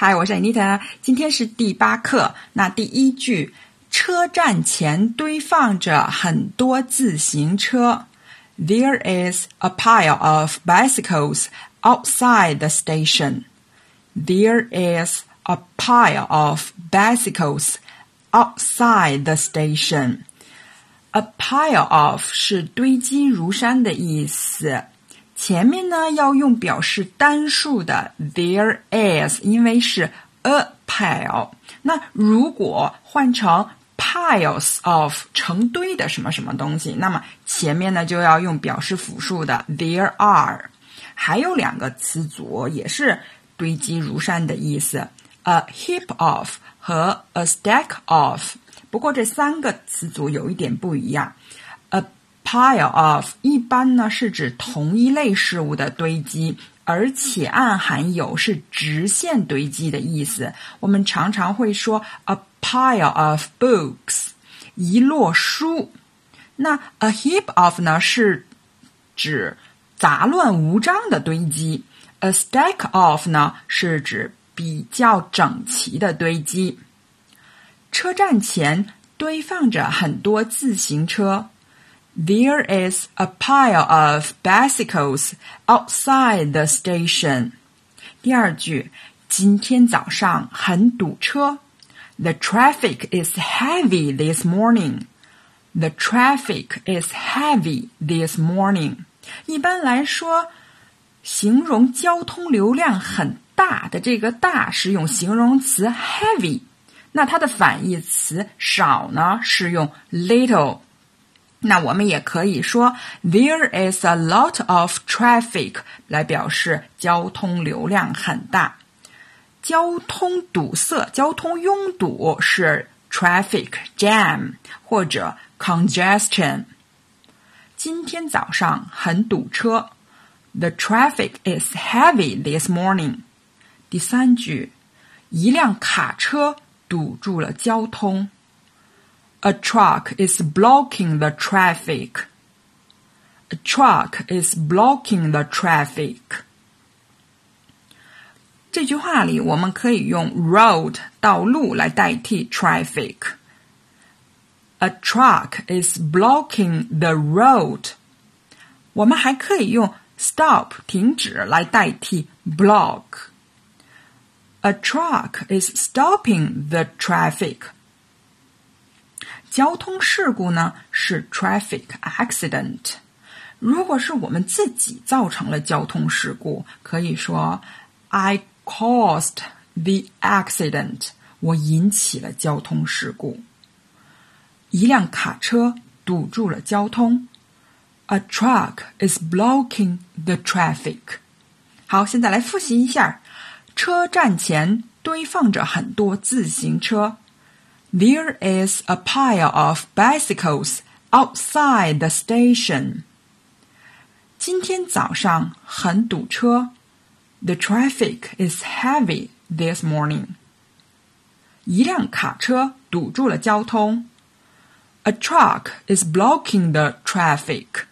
嗨，我是 Anita，今天是第八课。那第一句，车站前堆放着很多自行车。There is a pile of bicycles outside the station. There is a pile of bicycles outside the station. A pile of 是堆积如山的意思。前面呢要用表示单数的 there is，因为是 a pile。那如果换成 piles of 成堆的什么什么东西，那么前面呢就要用表示复数的 there are。还有两个词组也是堆积如山的意思，a heap of 和 a stack of。不过这三个词组有一点不一样。Pile of 一般呢是指同一类事物的堆积，而且暗含有是直线堆积的意思。我们常常会说 a pile of books，一摞书。那 a heap of 呢是指杂乱无章的堆积，a stack of 呢是指比较整齐的堆积。车站前堆放着很多自行车。There is a pile of bicycles outside the station. 第二句，今天早上很堵车。The traffic is heavy this morning. The traffic is heavy this morning. 一般来说，形容交通流量很大的这个“大”是用形容词 heavy，那它的反义词少呢是用 little。 那我们也可以说 there is a lot of traffic 来表示交通流量很大。交通堵塞、交通拥堵是 traffic jam 或者 congestion。今天早上很堵车，the traffic is heavy this morning。第三句，一辆卡车堵住了交通。A truck is blocking the traffic. A truck is blocking the traffic. 这句话里，我们可以用 road 道路来代替 traffic。A truck is blocking the road。我们还可以用 stop 停止来代替 block。A truck is stopping the traffic。 交通事故呢是 traffic accident。如果是我们自己造成了交通事故，可以说 I caused the accident。我引起了交通事故。一辆卡车堵住了交通。A truck is blocking the traffic。好，现在来复习一下。车站前堆放着很多自行车。There is a pile of bicycles outside the station. 今天早上很堵车。The traffic is heavy this morning. 一辆卡车堵住了交通。A truck is blocking the traffic.